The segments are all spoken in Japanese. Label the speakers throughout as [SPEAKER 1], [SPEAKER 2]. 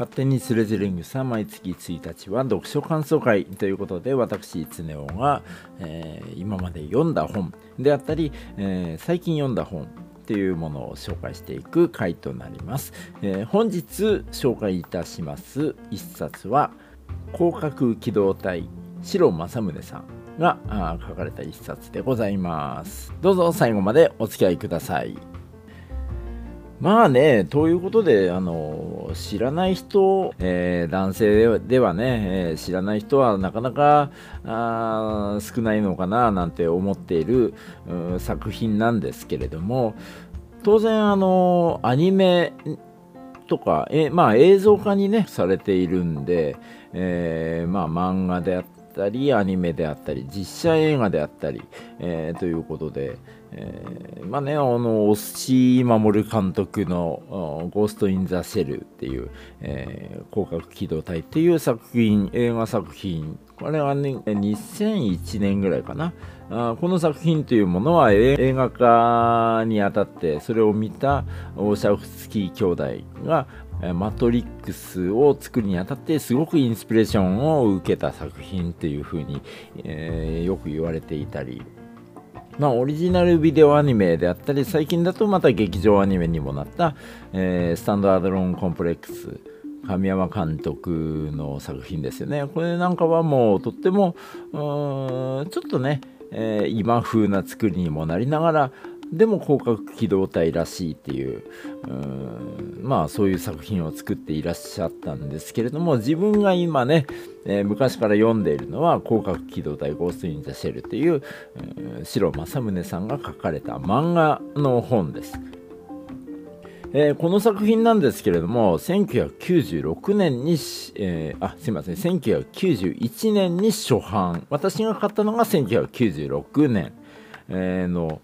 [SPEAKER 1] 勝手にスレズリングさん毎月1日は読書感想会ということで私常雄が、えー、今まで読んだ本であったり、えー、最近読んだ本っていうものを紹介していく回となります、えー、本日紹介いたします一冊は広角機動隊白正宗さんが書かれた一冊でございます。どうぞ最後までお付き合いください。まあね、ということで、あの、知らない人、えー、男性ではね、えー、知らない人はなかなかあ少ないのかななんて思っている作品なんですけれども、当然、あの、アニメとか、えまあ映像化にね、されているんで、えー、まあ漫画であったり、アニメであったり、実写映画であったり、え、ということで、えー、まあね、あの、押井守監督のゴースト・イン・ザ・シェルっていう、えー、広角機動隊っていう作品、映画作品、これはね、2001年ぐらいかな。あこの作品というものは映画化にあたってそれを見たオーシャフスキー兄弟がマトリックスを作るにあたってすごくインスピレーションを受けた作品っていうふうに、えー、よく言われていたりま、オリジナルビデオアニメであったり、最近だとまた劇場アニメにもなった、えー、スタンドアドロンコンプレックス、神山監督の作品ですよね。これなんかはもうとっても、ちょっとね、えー、今風な作りにもなりながら、でも広角機動隊らしいっていうまあそういう作品を作っていらっしゃったんですけれども自分が今ね、えー、昔から読んでいるのは広角機動隊ゴースト・イン・ザ・シェルという、えー、白正宗さんが書かれた漫画の本です。えー、この作品なんですけれども1996年に、えー、あすいません1991年に初版私が買ったのが1996年、えー、の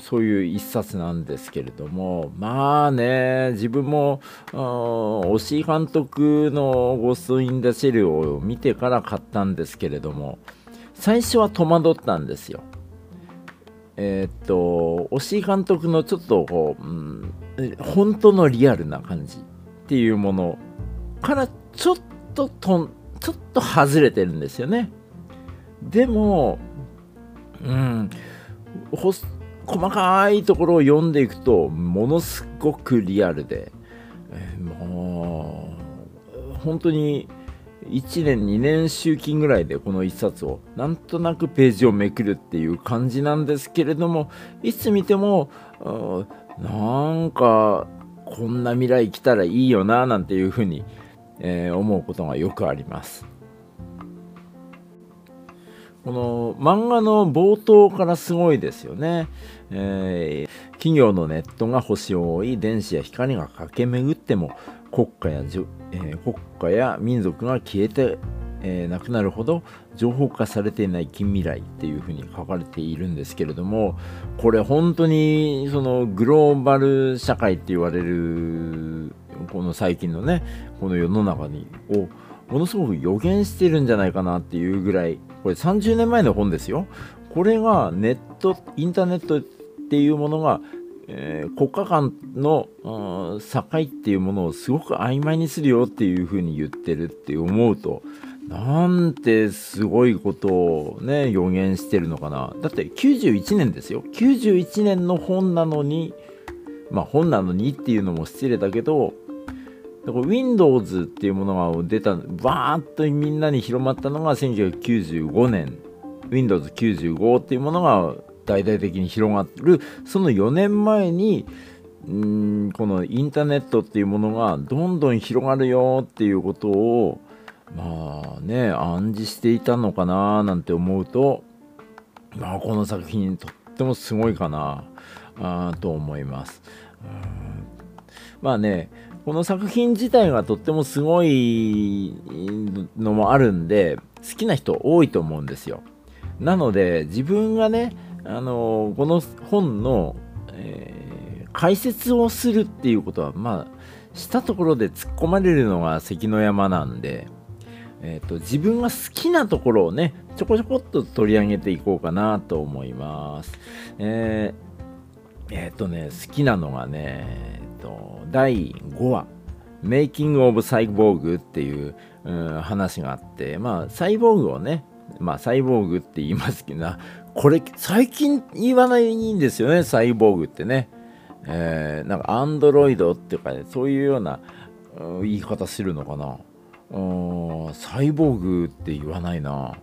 [SPEAKER 1] そういう一冊なんですけれどもまあね自分も押井監督の「ゴースト・イン・ダ・シェル」を見てから買ったんですけれども最初は戸惑ったんですよ。えー、っと押井監督のちょっとこう、うん、本当のリアルな感じっていうものからちょっととちょっと外れてるんですよね。でも、うん、細かいところを読んでいくとものすごくリアルで、えー、もう本当に1年2年周期ぐらいでこの1冊をなんとなくページをめくるっていう感じなんですけれどもいつ見てもなんかこんな未来来たらいいよななんていうふうに、えー、思うことがよくあります。この漫画の冒頭からすごいですよね。えー、企業のネットが星を覆い電子や光が駆け巡っても国家や,、えー、国家や民族が消えて、えー、なくなるほど情報化されていない近未来っていうふうに書かれているんですけれどもこれ本当にそのグローバル社会って言われるこの最近のねこの世の中にをものすごく予言してるんじゃないかなっていうぐらい。これ30年前の本ですよ。これがネットインターネットっていうものが、えー、国家間の、境っていうものをすごく曖昧にするよっていうふうに言ってるって思うとなんてすごいことをね予言してるのかな。だって91年ですよ。91年の本なのにまあ本なのにっていうのも失礼だけどだから Windows っていうものが出たバーッとみんなに広まったのが1995年。Windows95 っていうものが大々的に広がる。その4年前にんこのインターネットっていうものがどんどん広がるよっていうことをまあね暗示していたのかななんて思うと、まあ、この作品とってもすごいかなあと思います。まあねこの作品自体がとってもすごいのもあるんで好きな人多いと思うんですよ。なので自分がねあのこの本の、えー、解説をするっていうことはまあしたところで突っ込まれるのが関の山なんで、えーと、自分が好きなところをねちょこちょこっと取り上げていこうかなと思います。えー、えー、とね好きなのがね、と、第5話メイキング・オブ・サイボーグっていう、うん、話があってまあサイボーグをねまあサイボーグって言いますけど これ最近言わないんですよねサイボーグってね、えー、なんかアンドロイドっていうか、ね、そういうような、うん、言い方するのかな。うんサイボーグって言わないな。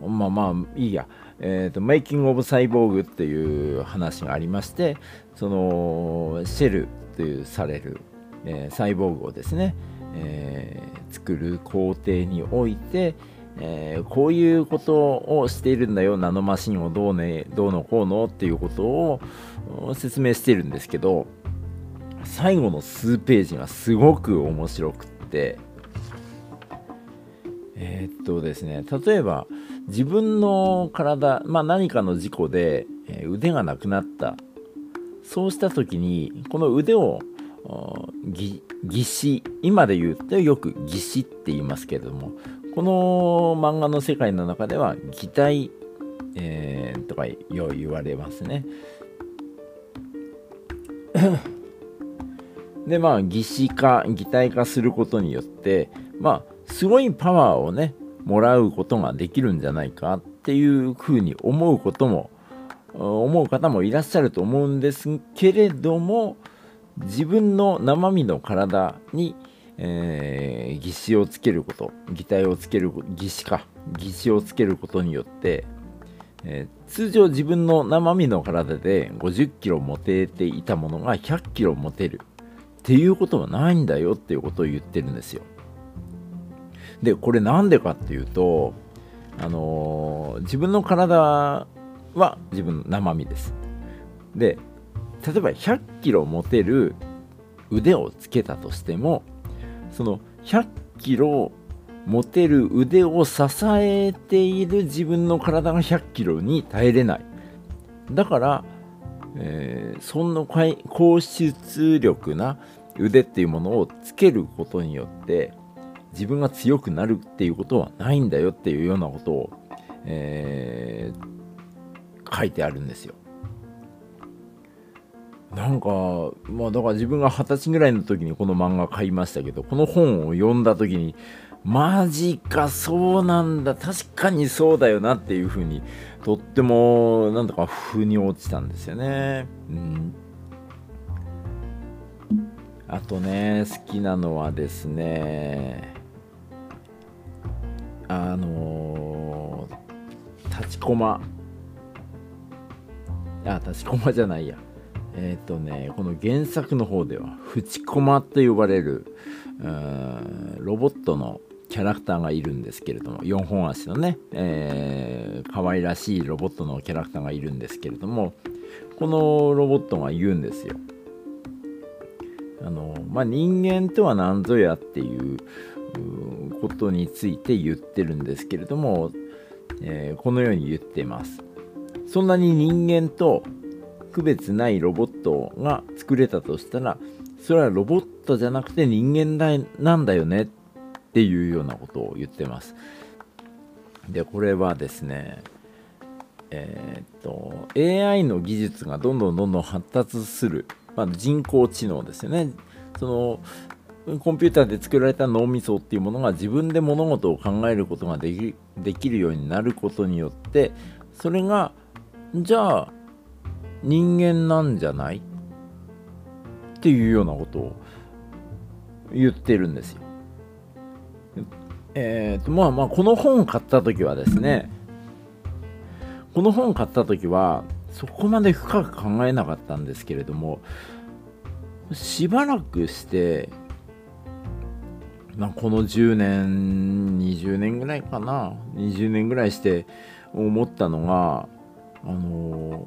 [SPEAKER 1] まあまあいいや。えーと、メイキング・オブ・サイボーグっていう話がありましてそのシェルというされる、えー、サイボーグをですね、えー、作る工程において、えー、こういうことをしているんだよナノマシンをどう,、ね、どうのこうのっていうことを説明してるんですけど最後の数ページがすごく面白くってえー、っとですね例えば自分の体、まあ、何かの事故で、腕がなくなった。そうした時にこの腕を義肢今で言うとよく義肢って言いますけれどもこの漫画の世界の中では擬態、えー、とかよう言われますね。でまあ義肢化擬態化することによってまあすごいパワーをねもらうことができるんじゃないかっていうふうに思うことも思う方もいらっしゃると思うんですけれども自分の生身の体に、えー、義肢をつけること擬態をつける義肢か義肢をつけることによって、えー、通常自分の生身の体で50キロ持てていたものが100キロ持てるっていうことはないんだよっていうことを言ってるんですよ。でこれなんでかっていうとあのー、自分の体は自分の生身です。で例えば100キロ持てる腕をつけたとしてもその100キロ持てる腕を支えている自分の体が100キロに耐えれない。だから、えー、そんな高出力な腕っていうものをつけることによって自分が強くなるっていうことはないんだよっていうようなことを、えー、書いてあるんですよ。なんか、まあだから自分が二十歳ぐらいの時にこの漫画買いましたけど、この本を読んだ時に、マジか、そうなんだ、確かにそうだよなっていうふうに、とっても、なんとか腑に落ちたんですよね。うん。あとね、好きなのはですね、ー、立ちこまあ立ちこまじゃないや。えっ、ー、とねこの原作の方では淵駒と呼ばれるロボットのキャラクターがいるんですけれども4本足のね、えー、可愛らしいロボットのキャラクターがいるんですけれどもこのロボットが言うんですよ。あのまあ人間とは何ぞやっていうことについて言ってるんですけれども、えー、このように言っています。そんなに人間と区別ないロボットが作れたとしたらそれはロボットじゃなくて人間だなんだよねっていうようなことを言ってます。でこれはですねえー、っと AI の技術がどんどんどんどん発達する、まあ、人工知能ですよね。そのコンピューターで作られた脳みそっていうものが自分で物事を考えることができできるようになることによってそれがじゃあ人間なんじゃない？っていうようなことを言ってるんですよ。えっ、とまあまあこの本を買った時はですねこの本を買った時はそこまで深く考えなかったんですけれどもしばらくしてま、この10年20年ぐらいかな。20年ぐらいして思ったのがあの、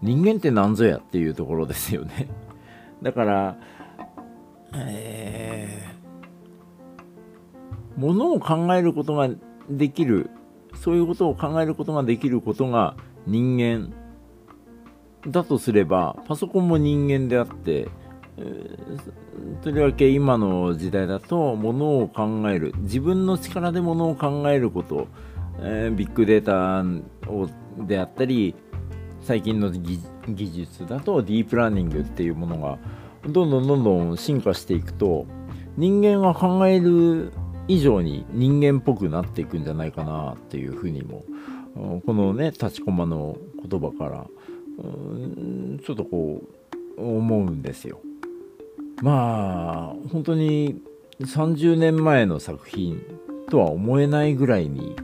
[SPEAKER 1] 人間って何ぞやっていうところですよね。だからえー、ものを考えることができるそういうことを考えることができることが人間だとすればパソコンも人間であってとりわけ今の時代だとものを考える自分の力でものを考えること、えー、ビッグデータをであったり最近の技術だとディープラーニングっていうものがどんどんどんどん進化していくと人間が考える以上に人間っぽくなっていくんじゃないかなっていうふうにもこのね立ちこまの言葉からちょっとこう思うんですよ。まあ本当に30年前の作品とは思えないぐらいに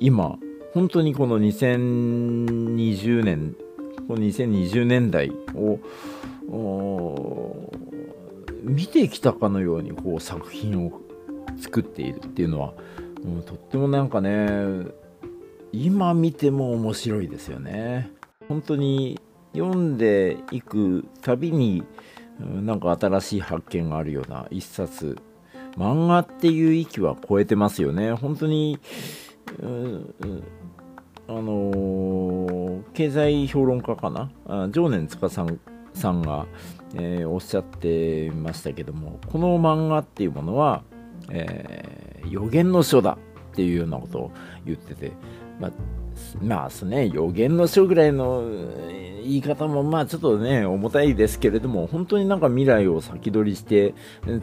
[SPEAKER 1] 今本当にこの2020年この2020年代を見てきたかのようにこう作品を作っているっていうのは、うん、とってもなんかね今見ても面白いですよね。本当に読んでいくたびに、なんか新しい発見があるような一冊漫画っていう域は超えてますよね。本当に、あのー、経済評論家かな？常年塚さんさんが、えー、おっしゃってましたけどもこの漫画っていうものは、えー、予言の書だっていうようなことを言ってて、まあ、まあすね予言の書ぐらいの言い方もまあちょっとね重たいですけれども本当になんか未来を先取りして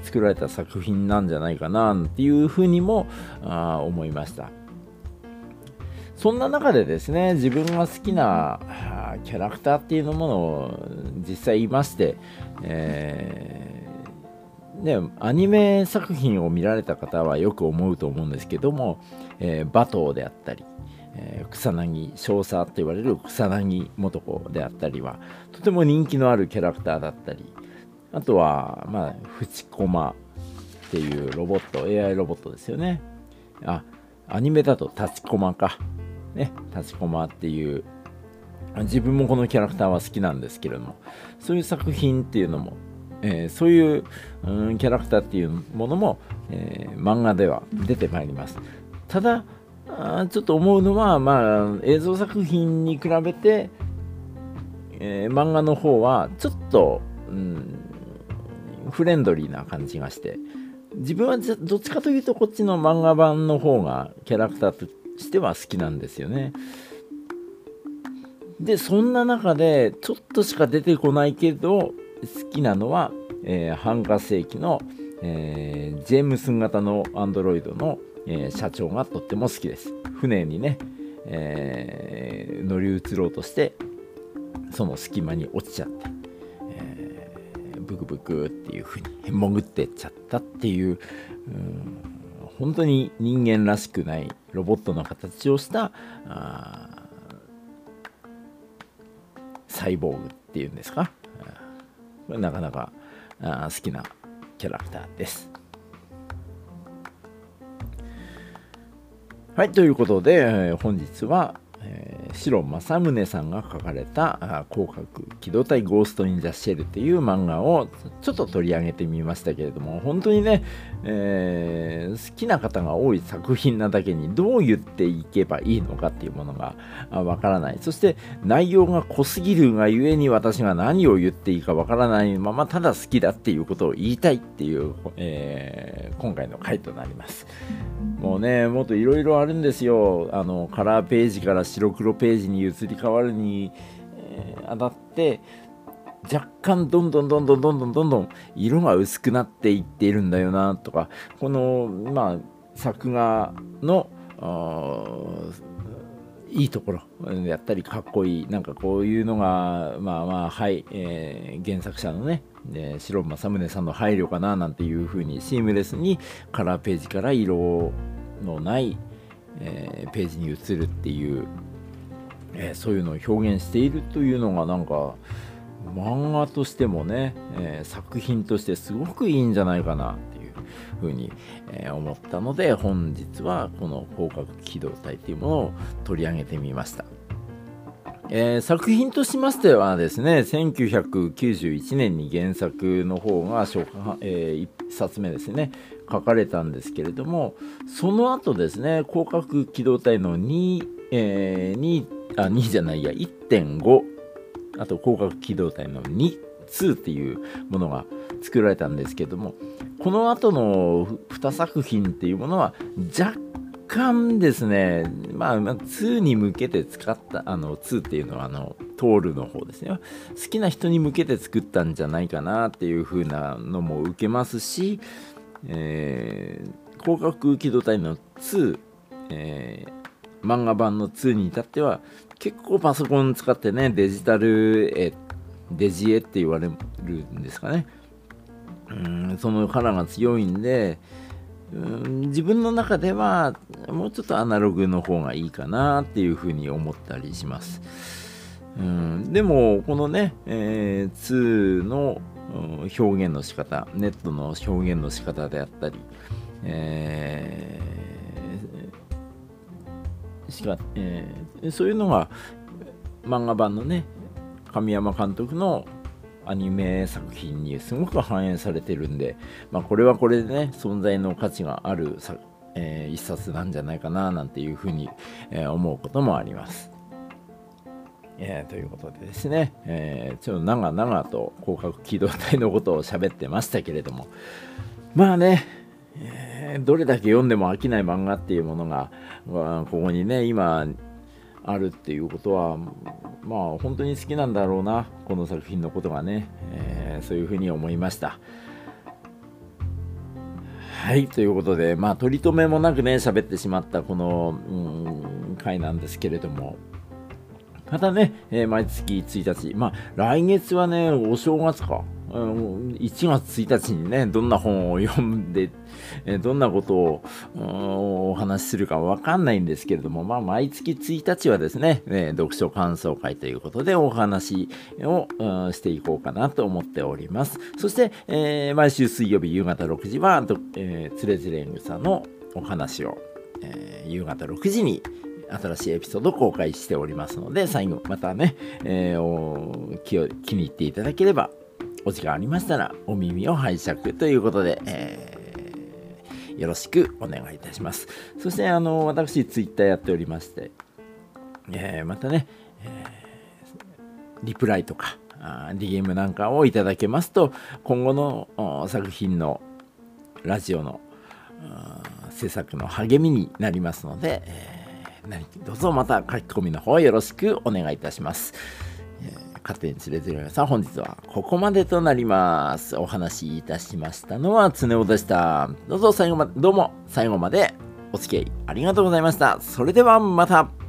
[SPEAKER 1] 作られた作品なんじゃないかなっていうふうにもあ思いました。そんな中でですね自分が好きなキャラクターっていうのものを実際いまして、えー、ね、アニメ作品を見られた方はよく思うと思うんですけども、えー、馬頭であったり、えー、草薙少佐と言われる草薙素子であったりはとても人気のあるキャラクターだったりあとはまあフチコマっていうロボット AI ロボットですよね。あアニメだと立ちコマか。ね、立ちこまっていう自分もこのキャラクターは好きなんですけれどもそういう作品っていうのも、えー、そういう、うん、キャラクターっていうものも、えー、漫画では出てまいります。ただあちょっと思うのは、まあ、映像作品に比べて、えー、漫画の方はちょっと、うん、フレンドリーな感じがして自分はどっちかというとこっちの漫画版の方がキャラクターとしては好きなんですよね。でそんな中でちょっとしか出てこないけど好きなのは、えー、半化世紀の、えー、ジェームス型のアンドロイドの、えー、社長がとっても好きです。船にね、えー、乗り移ろうとしてその隙間に落ちちゃって、えー、ブクブクっていう風に潜ってっちゃったっていう、うん本当に人間らしくないロボットの形をしたサイボーグっていうんですか？これなかなか好きなキャラクターです。はい、ということで、本日は、えー、白正宗さんが書かれた「広角機動隊ゴースト・イン・ザ・シェル」っていう漫画をちょっと取り上げてみましたけれども本当にね、えー、好きな方が多い作品なだけにどう言っていけばいいのかっていうものがわからない。そして内容が濃すぎるがゆえに私が何を言っていいかわからないままただ好きだっていうことを言いたいっていう、えー、今回の回となります。もうねもっといろいろあるんですよ。あのカラーページから白黒ページに移り変わるに、えー、あたって若干どんどんどんどんどんどんどんどん色が薄くなっていっているんだよなとか。このまあ作画のいいところ。やったりかっこいい。なんかこういうのがまあまあはい、えー、原作者のね。で白政宗さんの配慮かななんていう風にシームレスにカラーページから色のない、えー、ページに移るっていうえー、そういうのを表現しているというのがなんか漫画としてもね、えー、作品としてすごくいいんじゃないかな。ふうに、えー、思ったので本日はこの広角機動隊っていうものを取り上げてみました。えー、作品としましてはですね1991年に原作の方が初、えー、1冊目ですね書かれたんですけれどもその後ですね広角機動隊の2、えー、2あ、2じゃないや、1.5、あと広角機動隊の2、2っていうものが作られたんですけども、この後の2作品っていうものは若干ですね、まあ、2に向けて使った、あの、2っていうのは、あの、トールの方ですね。好きな人に向けて作ったんじゃないかなっていう風なのも受けますし、えー、広角機動隊の2、えー、漫画版の2に至っては、結構パソコン使ってね、デジタル絵、デジ絵って言われるんですかね。うんそのカラーが強いんで、うん自分の中ではもうちょっとアナログの方がいいかなっていうふうに思ったりします。うん、でもこのね、えー、2の表現の仕方ネットの表現の仕方であったり、えー、しかえー、そういうのが漫画版のね神山監督のアニメ作品にすごく反映されてるんで、まあ、これはこれでね存在の価値があるさ、えー、一冊なんじゃないかななんていうふうに、えー、思うこともあります。えー、ということでですね、えー、ちょっと長々と広角機動隊のことを喋ってましたけれどもまあね、えー、どれだけ読んでも飽きない漫画っていうものが、まあ、ここにね今あるっていうことはまあ本当に好きなんだろうなこの作品のことがね、えー、そういうふうに思いました。はいということでまあ取り留めもなくね喋ってしまったこの、うん、回なんですけれども。またね、えー、毎月1日まあ来月はねお正月か。1月1日にね、どんな本を読んで、どんなことをお話しするかわかんないんですけれども、まあ、毎月1日はですね、読書感想会ということでお話をしていこうかなと思っております。そして、毎週水曜日夕方6時は、えー、つれづれんぐさのお話を、えー、夕方6時に新しいエピソード公開しておりますので、最後またね、えー、気を気に入っていただければお時間ありましたらお耳を拝借ということで、えー、よろしくお願いいたします。そして、あの、私、ツイッターやっておりまして、えー、またね、えー、リプライとか、DM なんかをいただけますと、今後の作品のラジオの制作の励みになりますので、えー、何どうぞまた書き込みの方よろしくお願いいたします。勝手に連れてるさん、本日はここまでとなります。お話しいたしましたのは、つねおでした。どうぞ最後まで、どうも最後までお付き合いありがとうございました。それではまた。